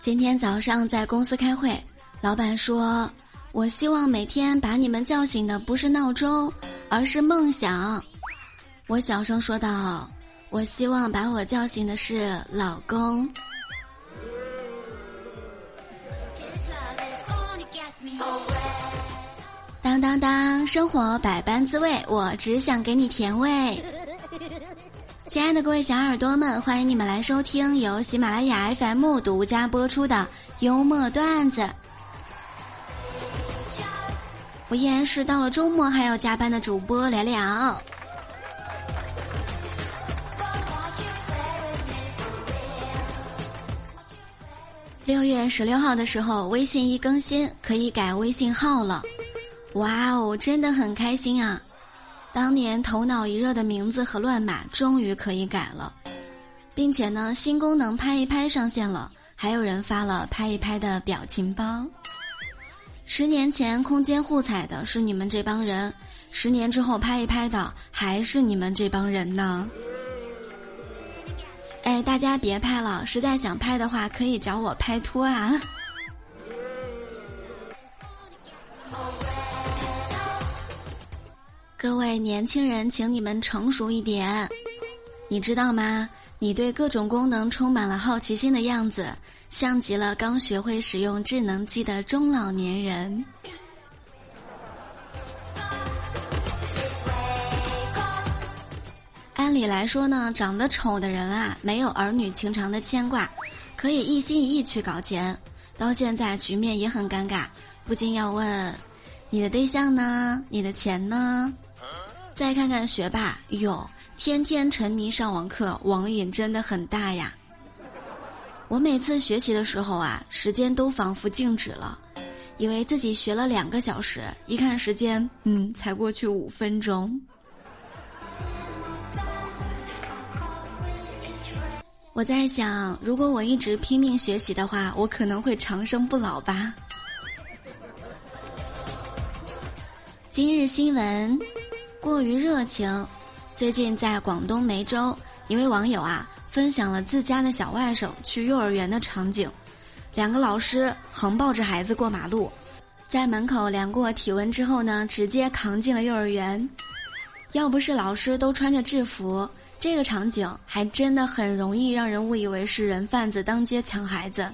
今天早上在公司开会，老板说：“我希望每天把你们叫醒的不是闹钟，而是梦想。”我小声说道：“我希望把我叫醒的是老公。”当当当，生活百般滋味，我只想给你甜味。亲爱的各位小耳朵们，欢迎你们来收听由喜马拉雅 FM 独家播出的幽默段子。我依然是到了周末还要加班的主播聊聊。六月十六号的时候，微信一更新，可以改微信号了。哇哦，真的很开心啊！当年头脑一热的名字和乱码终于可以改了，并且呢，新功能拍一拍上线了，还有人发了拍一拍的表情包。十年前空间互踩的是你们这帮人，十年之后拍一拍的还是你们这帮人呢？哎，大家别拍了，实在想拍的话可以找我拍拖啊。各位年轻人，请你们成熟一点。你知道吗？你对各种功能充满了好奇心的样子，像极了刚学会使用智能机的中老年人。按理来说呢，长得丑的人啊，没有儿女情长的牵挂，可以一心一意去搞钱。到现在局面也很尴尬，不禁要问：你的对象呢？你的钱呢？再看看学霸，哟，天天沉迷上网课，网瘾真的很大呀。我每次学习的时候啊，时间都仿佛静止了，以为自己学了两个小时，一看时间，嗯，才过去五分钟。我在想，如果我一直拼命学习的话，我可能会长生不老吧。今日新闻。过于热情。最近在广东梅州，一位网友啊分享了自家的小外甥去幼儿园的场景。两个老师横抱着孩子过马路，在门口量过体温之后呢，直接扛进了幼儿园。要不是老师都穿着制服，这个场景还真的很容易让人误以为是人贩子当街抢孩子。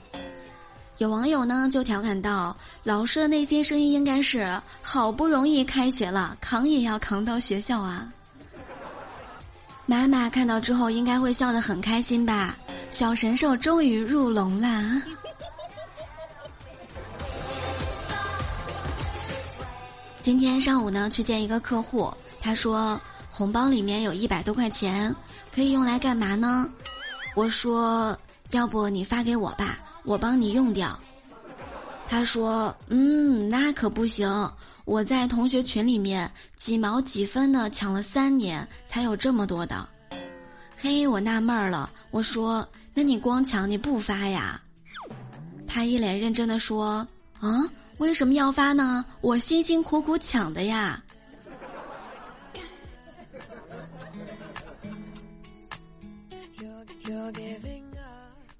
有网友呢就调侃道：“老师的内心声音应该是好不容易开学了，扛也要扛到学校啊。”妈妈看到之后应该会笑得很开心吧？小神兽终于入笼啦！今天上午呢去见一个客户，他说红包里面有一百多块钱，可以用来干嘛呢？我说：“要不你发给我吧。”我帮你用掉，他说：“嗯，那可不行，我在同学群里面几毛几分的抢了三年，才有这么多的。”嘿，我纳闷儿了，我说：“那你光抢你不发呀？”他一脸认真的说：“啊，为什么要发呢？我辛辛苦苦抢的呀。”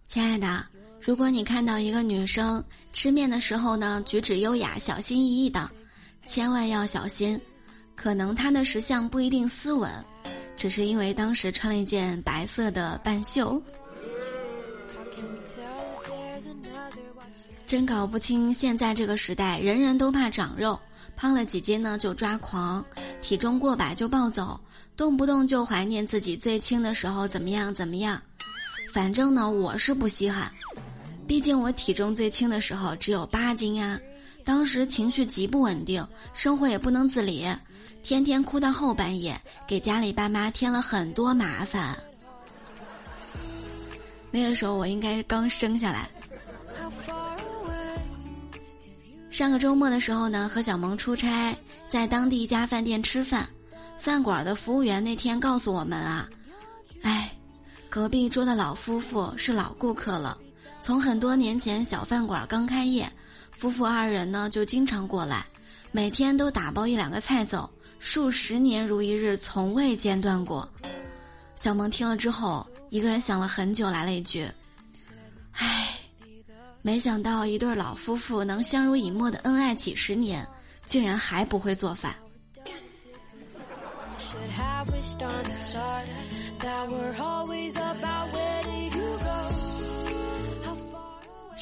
亲爱的。如果你看到一个女生吃面的时候呢，举止优雅、小心翼翼的，千万要小心，可能她的食相不一定斯文，只是因为当时穿了一件白色的半袖。真搞不清现在这个时代，人人都怕长肉，胖了几斤呢就抓狂，体重过百就暴走，动不动就怀念自己最轻的时候怎么样怎么样。反正呢，我是不稀罕。毕竟我体重最轻的时候只有八斤呀，当时情绪极不稳定，生活也不能自理，天天哭到后半夜，给家里爸妈添了很多麻烦。那个时候我应该是刚生下来。上个周末的时候呢，和小萌出差，在当地一家饭店吃饭，饭馆的服务员那天告诉我们啊，哎，隔壁桌的老夫妇是老顾客了。从很多年前小饭馆刚开业，夫妇二人呢就经常过来，每天都打包一两个菜走，数十年如一日，从未间断过。小萌听了之后，一个人想了很久，来了一句：“唉没想到一对老夫妇能相濡以沫的恩爱几十年，竟然还不会做饭。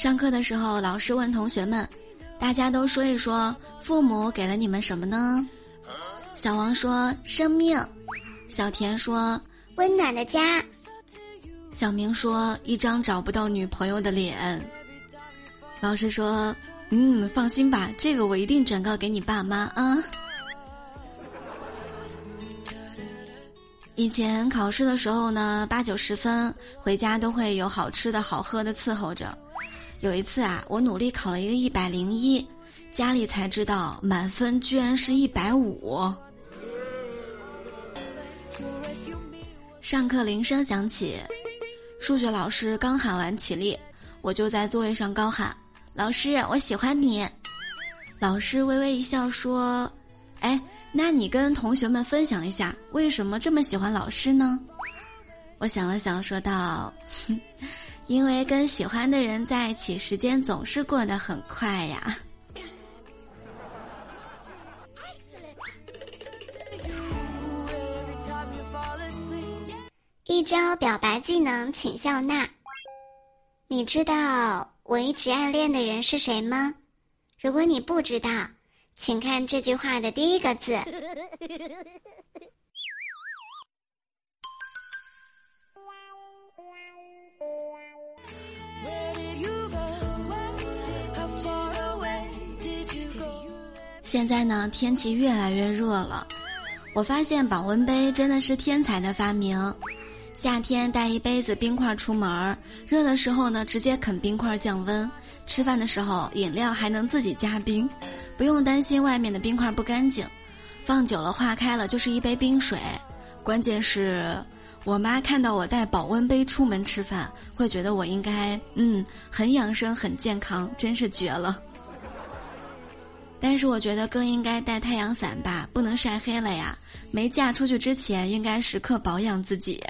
上课的时候，老师问同学们：“大家都说一说，父母给了你们什么呢？”小王说：“生命。”小田说：“温暖的家。”小明说：“一张找不到女朋友的脸。”老师说：“嗯，放心吧，这个我一定转告给你爸妈啊。”以前考试的时候呢，八九十分，回家都会有好吃的好喝的伺候着。有一次啊，我努力考了一个一百零一，家里才知道满分居然是一百五。上课铃声响起，数学老师刚喊完起立，我就在座位上高喊：“老师，我喜欢你。”老师微微一笑说：“哎。”那你跟同学们分享一下，为什么这么喜欢老师呢？我想了想，说道：“ 因为跟喜欢的人在一起，时间总是过得很快呀。”一招表白技能，请笑纳。你知道我一直暗恋的人是谁吗？如果你不知道。请看这句话的第一个字。现在呢，天气越来越热了，我发现保温杯真的是天才的发明。夏天带一杯子冰块出门儿，热的时候呢，直接啃冰块降温。吃饭的时候，饮料还能自己加冰，不用担心外面的冰块不干净，放久了化开了就是一杯冰水。关键是我妈看到我带保温杯出门吃饭，会觉得我应该嗯很养生很健康，真是绝了。但是我觉得更应该带太阳伞吧，不能晒黑了呀。没嫁出去之前，应该时刻保养自己。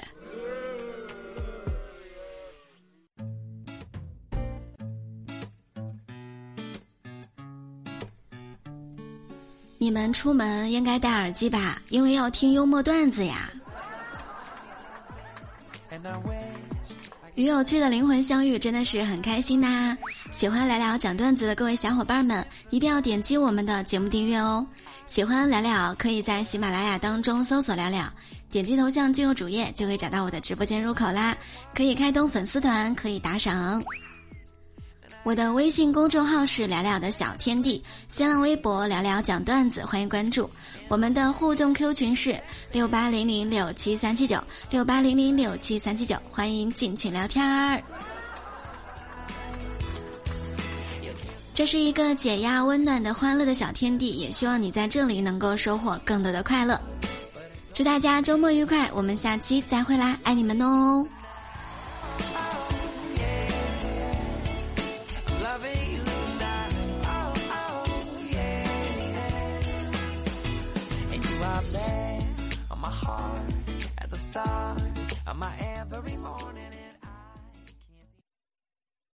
你们出门应该戴耳机吧，因为要听幽默段子呀。与有趣的灵魂相遇，真的是很开心呐！喜欢聊聊讲段子的各位小伙伴们，一定要点击我们的节目订阅哦。喜欢聊聊，可以在喜马拉雅当中搜索聊聊，点击头像进入主页，就可以找到我的直播间入口啦。可以开通粉丝团，可以打赏。我的微信公众号是聊聊的小天地，新浪微博聊聊讲段子，欢迎关注。我们的互动 Q 群是六八零零六七三七九六八零零六七三七九，欢迎进群聊天儿。这是一个解压、温暖的、欢乐的小天地，也希望你在这里能够收获更多的快乐。祝大家周末愉快，我们下期再会啦，爱你们哦。